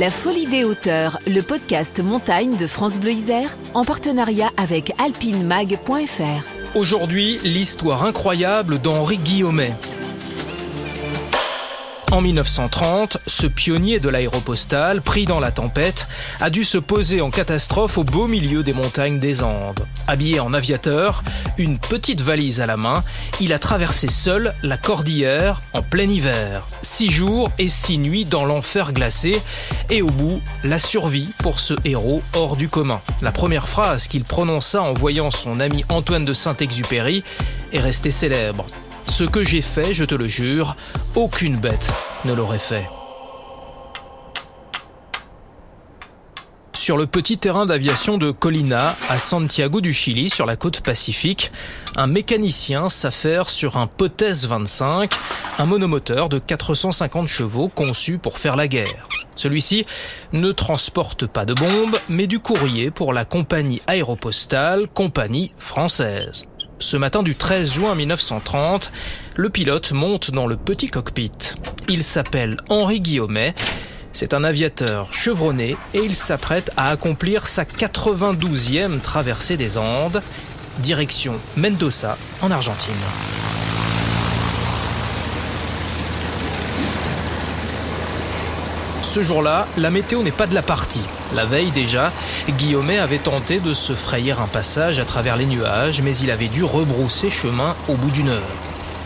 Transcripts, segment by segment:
La Folie des hauteurs, le podcast montagne de France Bleu Isère, en partenariat avec alpinemag.fr. Aujourd'hui, l'histoire incroyable d'Henri Guillaumet. En 1930, ce pionnier de l'aéropostale, pris dans la tempête, a dû se poser en catastrophe au beau milieu des montagnes des Andes. Habillé en aviateur, une petite valise à la main, il a traversé seul la cordillère en plein hiver. Six jours et six nuits dans l'enfer glacé, et au bout, la survie pour ce héros hors du commun. La première phrase qu'il prononça en voyant son ami Antoine de Saint-Exupéry est restée célèbre. Ce que j'ai fait, je te le jure, aucune bête ne l'aurait fait. Sur le petit terrain d'aviation de Colina, à Santiago du Chili, sur la côte pacifique, un mécanicien s'affaire sur un Potes 25, un monomoteur de 450 chevaux conçu pour faire la guerre. Celui-ci ne transporte pas de bombes, mais du courrier pour la compagnie aéropostale, compagnie française. Ce matin du 13 juin 1930, le pilote monte dans le petit cockpit. Il s'appelle Henri Guillaumet. C'est un aviateur chevronné et il s'apprête à accomplir sa 92e traversée des Andes, direction Mendoza en Argentine. Ce jour-là, la météo n'est pas de la partie. La veille déjà, Guillaumet avait tenté de se frayer un passage à travers les nuages, mais il avait dû rebrousser chemin au bout d'une heure.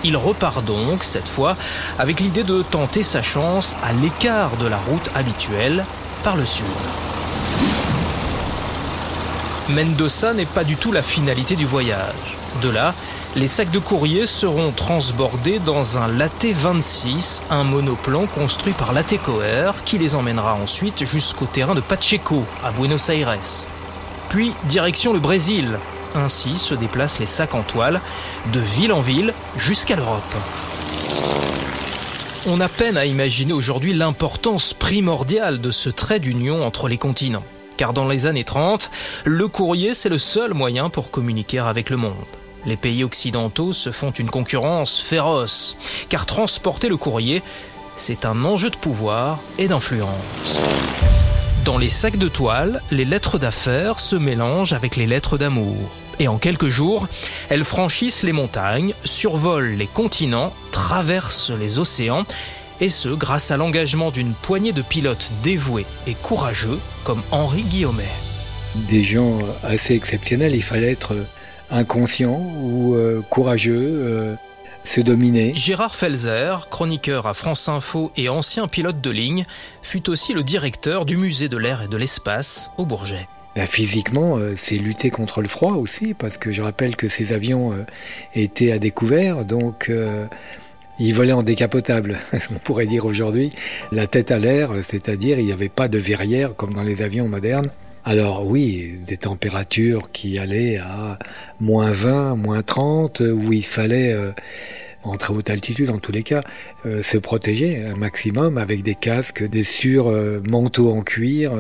Il repart donc, cette fois, avec l'idée de tenter sa chance à l'écart de la route habituelle, par le sud. Mendoza n'est pas du tout la finalité du voyage. De là, les sacs de courrier seront transbordés dans un Latte 26, un monoplan construit par Latte Coer qui les emmènera ensuite jusqu'au terrain de Pacheco, à Buenos Aires. Puis direction le Brésil. Ainsi se déplacent les sacs en toile, de ville en ville jusqu'à l'Europe. On a peine à imaginer aujourd'hui l'importance primordiale de ce trait d'union entre les continents. Car dans les années 30, le courrier c'est le seul moyen pour communiquer avec le monde. Les pays occidentaux se font une concurrence féroce, car transporter le courrier, c'est un enjeu de pouvoir et d'influence. Dans les sacs de toile, les lettres d'affaires se mélangent avec les lettres d'amour. Et en quelques jours, elles franchissent les montagnes, survolent les continents, traversent les océans, et ce grâce à l'engagement d'une poignée de pilotes dévoués et courageux comme Henri Guillaumet. Des gens assez exceptionnels, il fallait être inconscient ou euh, courageux, euh, se dominer. Gérard Felzer, chroniqueur à France Info et ancien pilote de ligne, fut aussi le directeur du musée de l'air et de l'espace au Bourget. Ben, physiquement, euh, c'est lutter contre le froid aussi, parce que je rappelle que ces avions étaient à découvert, donc ils volaient en décapotable, on pourrait dire aujourd'hui, la tête à l'air, c'est-à-dire il n'y avait pas de verrière comme dans les avions modernes. Alors oui, des températures qui allaient à moins 20, moins 30, où il fallait, euh, en très haute altitude en tous les cas, euh, se protéger un maximum avec des casques, des sur euh, manteaux en cuir,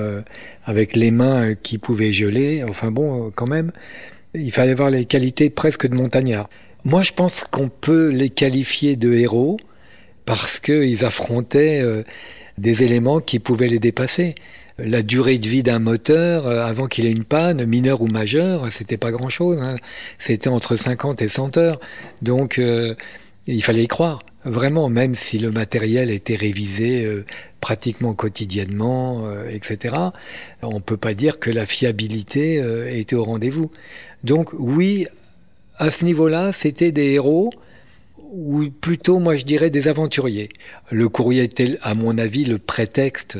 avec les mains qui pouvaient geler. Enfin bon, quand même, il fallait avoir les qualités presque de montagnard. Moi, je pense qu'on peut les qualifier de héros parce qu'ils affrontaient des éléments qui pouvaient les dépasser la durée de vie d'un moteur euh, avant qu'il ait une panne, mineure ou majeure, c'était pas grand chose. Hein. C'était entre 50 et 100 heures. Donc, euh, il fallait y croire. Vraiment, même si le matériel était révisé euh, pratiquement quotidiennement, etc., on peut pas dire que la fiabilité était au rendez-vous. Donc, oui, à ce niveau-là, c'était des héros ou plutôt, moi, je dirais des aventuriers. Le courrier était, à mon avis, le prétexte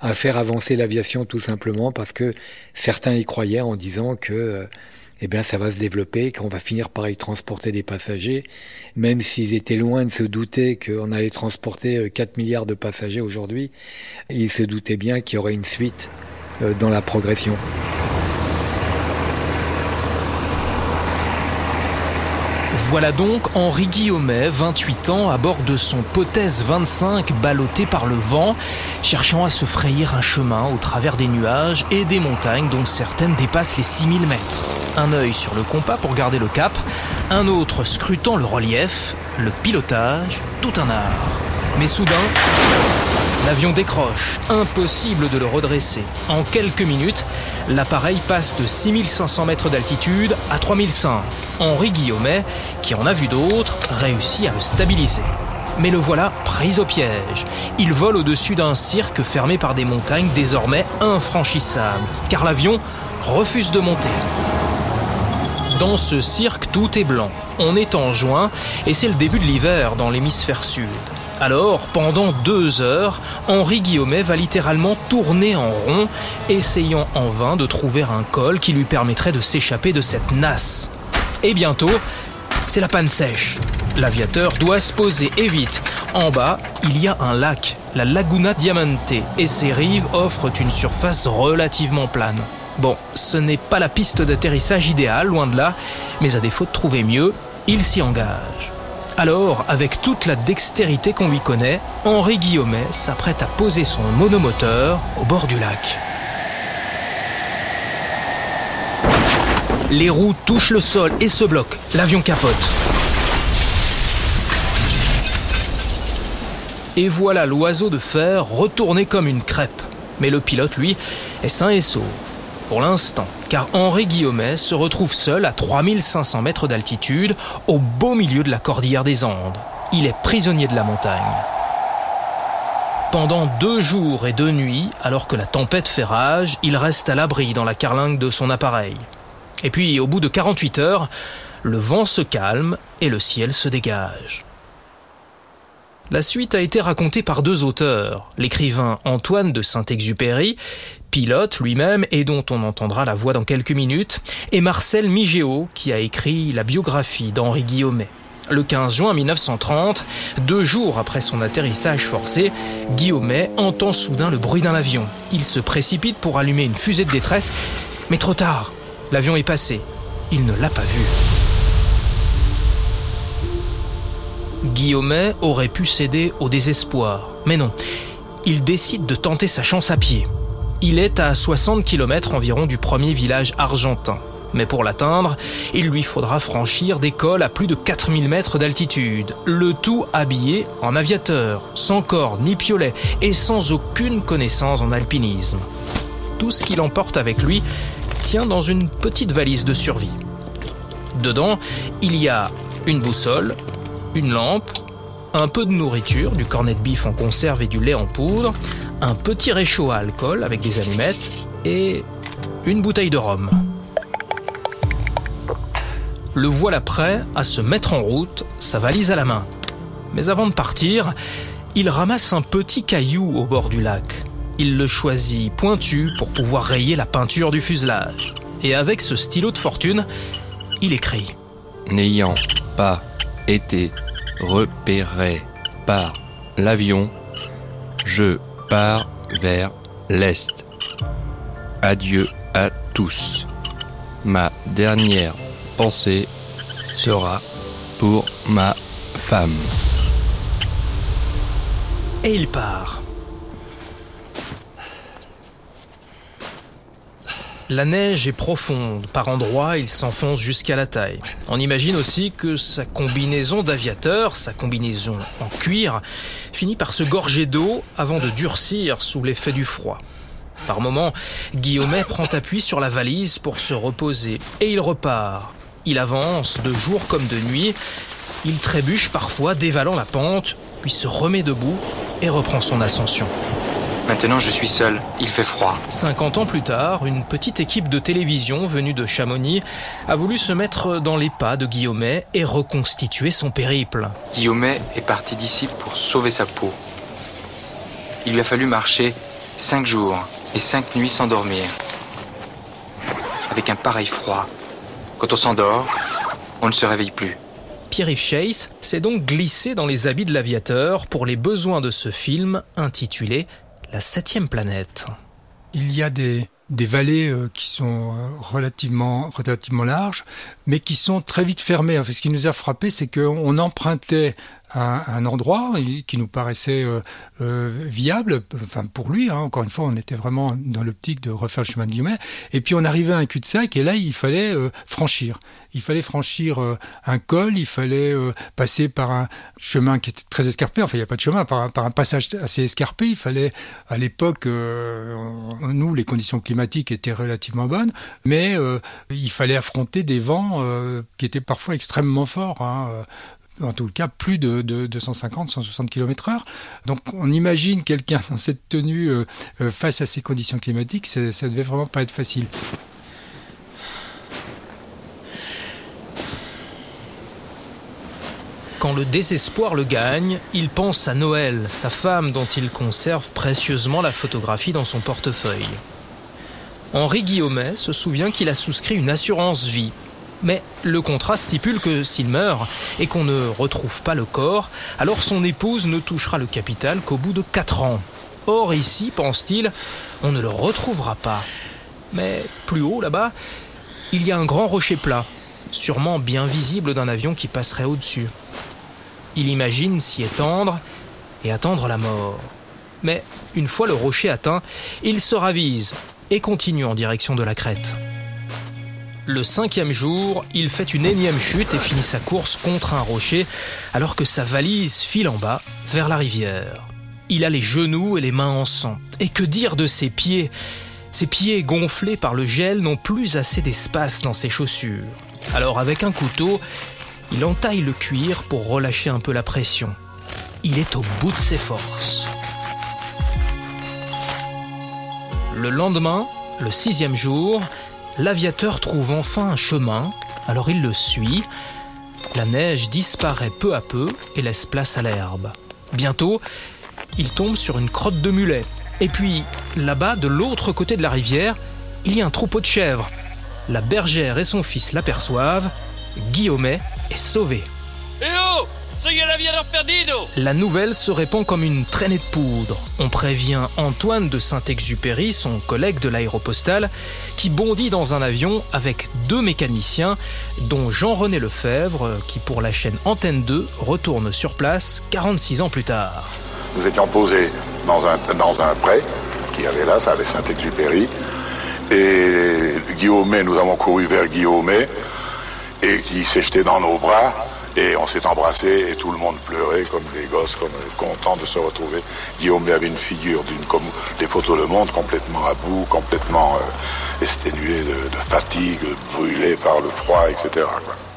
à faire avancer l'aviation tout simplement parce que certains y croyaient en disant que euh, eh bien ça va se développer, qu'on va finir par y transporter des passagers, même s'ils étaient loin de se douter qu'on allait transporter 4 euh, milliards de passagers aujourd'hui, ils se doutaient bien qu'il y aurait une suite euh, dans la progression. Voilà donc Henri Guillaumet, 28 ans, à bord de son Potès 25 ballotté par le vent, cherchant à se frayer un chemin au travers des nuages et des montagnes dont certaines dépassent les 6000 mètres. Un œil sur le compas pour garder le cap, un autre scrutant le relief, le pilotage, tout un art. Mais soudain, L'avion décroche, impossible de le redresser. En quelques minutes, l'appareil passe de 6500 mètres d'altitude à 3005. Henri Guillaumet, qui en a vu d'autres, réussit à le stabiliser. Mais le voilà pris au piège. Il vole au-dessus d'un cirque fermé par des montagnes désormais infranchissables, car l'avion refuse de monter. Dans ce cirque, tout est blanc. On est en juin et c'est le début de l'hiver dans l'hémisphère sud. Alors, pendant deux heures, Henri Guillaumet va littéralement tourner en rond, essayant en vain de trouver un col qui lui permettrait de s'échapper de cette nasse. Et bientôt, c'est la panne sèche. L'aviateur doit se poser et vite. En bas, il y a un lac, la Laguna Diamante, et ses rives offrent une surface relativement plane. Bon, ce n'est pas la piste d'atterrissage idéale, loin de là, mais à défaut de trouver mieux, il s'y engage. Alors, avec toute la dextérité qu'on lui connaît, Henri Guillaumet s'apprête à poser son monomoteur au bord du lac. Les roues touchent le sol et se bloquent. L'avion capote. Et voilà l'oiseau de fer retourné comme une crêpe. Mais le pilote, lui, est sain et sauf pour l'instant, car Henri Guillaumet se retrouve seul à 3500 mètres d'altitude, au beau milieu de la cordillère des Andes. Il est prisonnier de la montagne. Pendant deux jours et deux nuits, alors que la tempête fait rage, il reste à l'abri dans la carlingue de son appareil. Et puis, au bout de 48 heures, le vent se calme et le ciel se dégage. La suite a été racontée par deux auteurs, l'écrivain Antoine de Saint-Exupéry, pilote lui-même et dont on entendra la voix dans quelques minutes, et Marcel Migéo, qui a écrit la biographie d'Henri Guillaumet. Le 15 juin 1930, deux jours après son atterrissage forcé, Guillaumet entend soudain le bruit d'un avion. Il se précipite pour allumer une fusée de détresse, mais trop tard. L'avion est passé. Il ne l'a pas vu. Guillaumet aurait pu céder au désespoir, mais non. Il décide de tenter sa chance à pied. Il est à 60 km environ du premier village argentin. Mais pour l'atteindre, il lui faudra franchir des cols à plus de 4000 mètres d'altitude, le tout habillé en aviateur, sans corps ni piolet et sans aucune connaissance en alpinisme. Tout ce qu'il emporte avec lui tient dans une petite valise de survie. Dedans, il y a une boussole, une lampe, un peu de nourriture, du cornet de bif en conserve et du lait en poudre, un petit réchaud à alcool avec des allumettes et une bouteille de rhum. Le voilà prêt à se mettre en route, sa valise à la main. Mais avant de partir, il ramasse un petit caillou au bord du lac. Il le choisit pointu pour pouvoir rayer la peinture du fuselage. Et avec ce stylo de fortune, il écrit N'ayant pas été repéré par l'avion, je pars vers l'est. Adieu à tous. Ma dernière pensée sera pour ma femme. Et il part. La neige est profonde, par endroits il s'enfonce jusqu'à la taille. On imagine aussi que sa combinaison d'aviateur, sa combinaison en cuir, finit par se gorger d'eau avant de durcir sous l'effet du froid. Par moments, Guillaumet prend appui sur la valise pour se reposer et il repart. Il avance de jour comme de nuit. Il trébuche parfois dévalant la pente, puis se remet debout et reprend son ascension. Maintenant, je suis seul. Il fait froid. 50 ans plus tard, une petite équipe de télévision venue de Chamonix a voulu se mettre dans les pas de Guillaumet et reconstituer son périple. Guillaumet est parti d'ici pour sauver sa peau. Il lui a fallu marcher cinq jours et cinq nuits sans dormir. Avec un pareil froid. Quand on s'endort, on ne se réveille plus. Pierre-Yves Chase s'est donc glissé dans les habits de l'aviateur pour les besoins de ce film intitulé la septième planète. Il y a des, des vallées euh, qui sont euh, relativement, relativement larges, mais qui sont très vite fermées. Ce qui nous a frappé, c'est qu'on empruntait un, endroit qui nous paraissait viable, enfin pour lui. Hein, encore une fois, on était vraiment dans l'optique de refaire le chemin de Guillemets. Et puis on arrivait à un cul-de-sac et là, il fallait franchir. Il fallait franchir un col, il fallait passer par un chemin qui était très escarpé. Enfin, il n'y a pas de chemin, par un, passage assez escarpé. Il fallait, à l'époque, nous, les conditions climatiques étaient relativement bonnes, mais il fallait affronter des vents euh, qui étaient parfois extrêmement forts. Hein, euh, en tout cas plus de, 250, 160 km/h. Donc on imagine quelqu'un dans cette tenue euh, face à ces conditions climatiques, ça, ça devait vraiment pas être facile. Quand le désespoir le gagne, il pense à Noël, sa femme dont il conserve précieusement la photographie dans son portefeuille. Henri Guillaumet se souvient qu'il a souscrit une assurance vie. Mais le contrat stipule que s'il meurt et qu'on ne retrouve pas le corps, alors son épouse ne touchera le capital qu'au bout de 4 ans. Or ici, pense-t-il, on ne le retrouvera pas. Mais plus haut là-bas, il y a un grand rocher plat, sûrement bien visible d'un avion qui passerait au-dessus. Il imagine s'y étendre et attendre la mort. Mais une fois le rocher atteint, il se ravise et continue en direction de la crête. Le cinquième jour, il fait une énième chute et finit sa course contre un rocher alors que sa valise file en bas vers la rivière. Il a les genoux et les mains en sang. Et que dire de ses pieds? Ses pieds gonflés par le gel n'ont plus assez d'espace dans ses chaussures. Alors avec un couteau, il entaille le cuir pour relâcher un peu la pression. Il est au bout de ses forces. Le lendemain, le sixième jour, l'aviateur trouve enfin un chemin, alors il le suit. La neige disparaît peu à peu et laisse place à l'herbe. Bientôt, il tombe sur une crotte de mulet. Et puis, là-bas, de l'autre côté de la rivière, il y a un troupeau de chèvres. La bergère et son fils l'aperçoivent. Guillaumet est sauvé. La nouvelle se répand comme une traînée de poudre. On prévient Antoine de Saint-Exupéry, son collègue de l'aéropostale, qui bondit dans un avion avec deux mécaniciens, dont Jean-René Lefebvre, qui pour la chaîne Antenne 2 retourne sur place 46 ans plus tard. Nous étions posés dans un, dans un pré qui avait là, ça avait Saint-Exupéry. Et Guillaume, nous avons couru vers Guillaume et qui s'est jeté dans nos bras et on s'est embrassé et tout le monde pleurait comme des gosses, comme contents de se retrouver. Guillaume avait une figure d'une comme des photos le monde complètement à bout, complètement euh, exténué de, fatigue, brûlé par le froid, etc.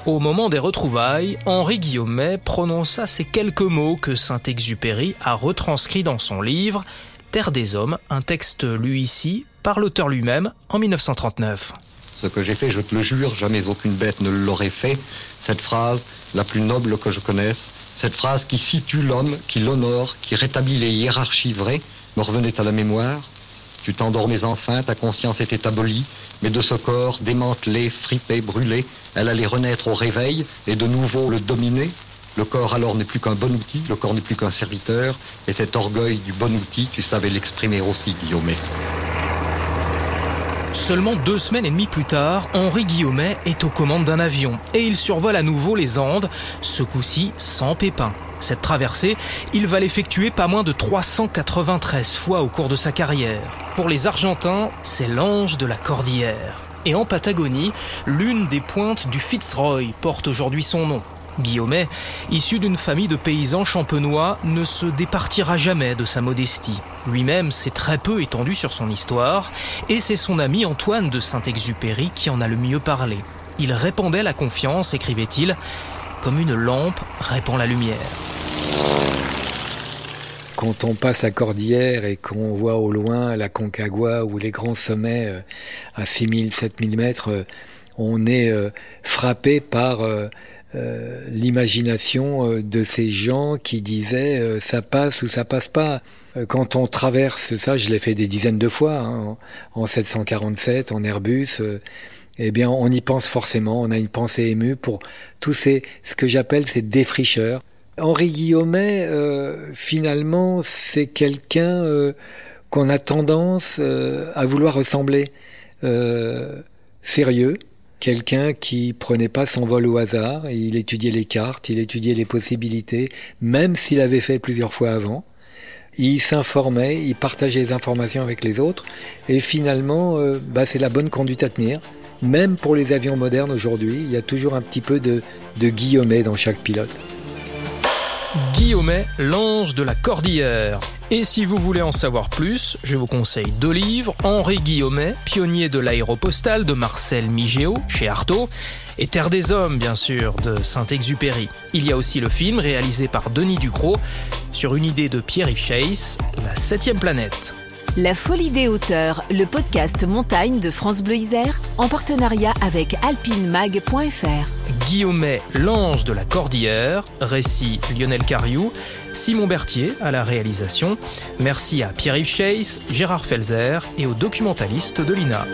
Au moment des retrouvailles, Henri Guillaumet prononça ces quelques mots que Saint-Exupéry a retranscrits dans son livre Terre des Hommes, un texte lu ici par l'auteur lui-même en 1939. Ce que j'ai fait, je te le jure, jamais aucune bête ne l'aurait fait. Cette phrase, la plus noble que je connaisse, cette phrase qui situe l'homme, qui l'honore, qui rétablit les hiérarchies vraies, me revenait à la mémoire. Tu t'endormais enfin, ta conscience était abolie, mais de ce corps démantelé, fripé, brûlé, elle allait renaître au réveil et de nouveau le dominer. Le corps alors n'est plus qu'un bon outil, le corps n'est plus qu'un serviteur, et cet orgueil du bon outil, tu savais l'exprimer aussi, Guillaume. Seulement deux semaines et demie plus tard, Henri Guillaumet est aux commandes d'un avion et il survole à nouveau les Andes, ce coup-ci sans pépin. Cette traversée, il va l'effectuer pas moins de 393 fois au cours de sa carrière. Pour les Argentins, c'est l'ange de la cordillère. Et en Patagonie, l'une des pointes du Fitzroy porte aujourd'hui son nom. Guillaumet, issu d'une famille de paysans champenois, ne se départira jamais de sa modestie. Lui-même s'est très peu étendu sur son histoire, et c'est son ami Antoine de Saint-Exupéry qui en a le mieux parlé. Il répandait la confiance, écrivait-il, comme une lampe répand la lumière. Quand on passe la cordillère et qu'on voit au loin la Concagua ou les grands sommets euh, à 6000, 7000 mètres, euh, on est euh, frappé par euh, l'imagination euh, de ces gens qui disaient euh, ça passe ou ça passe pas. Quand on traverse ça, je l'ai fait des dizaines de fois hein, en, 747, en Airbus. eh bien, on y pense forcément. On a une pensée émue pour tous ces, ce que j'appelle ces défricheurs. Henri Guillaumet, finalement, c'est quelqu'un qu'on a tendance à vouloir ressembler. sérieux, quelqu'un qui prenait pas son vol au hasard, il étudiait les cartes, il étudiait les possibilités, même s'il avait fait plusieurs fois avant. Il s'informait, il partageait les informations avec les autres, et finalement, euh, bah, c'est la bonne conduite à tenir. Même pour les avions modernes aujourd'hui, il y a toujours un petit peu de, de Guillaumet dans chaque pilote. Guillaumet, l'ange de la cordillère. Et si vous voulez en savoir plus, je vous conseille deux livres, Henri Guillaumet, pionnier de l'aéropostale de Marcel Migéo chez Artaud, et Terre des Hommes, bien sûr, de Saint-Exupéry. Il y a aussi le film réalisé par Denis Ducrot sur une idée de Pierre-Yves Chase, La septième planète. La Folie des hauteurs, le podcast montagne de France Bleu Isère, en partenariat avec alpinemag.fr. Guillaumet, l'ange de la cordillère, récit Lionel Cariou, Simon Berthier à la réalisation. Merci à Pierre-Yves Chase, Gérard Felzer et aux documentalistes de l'INA.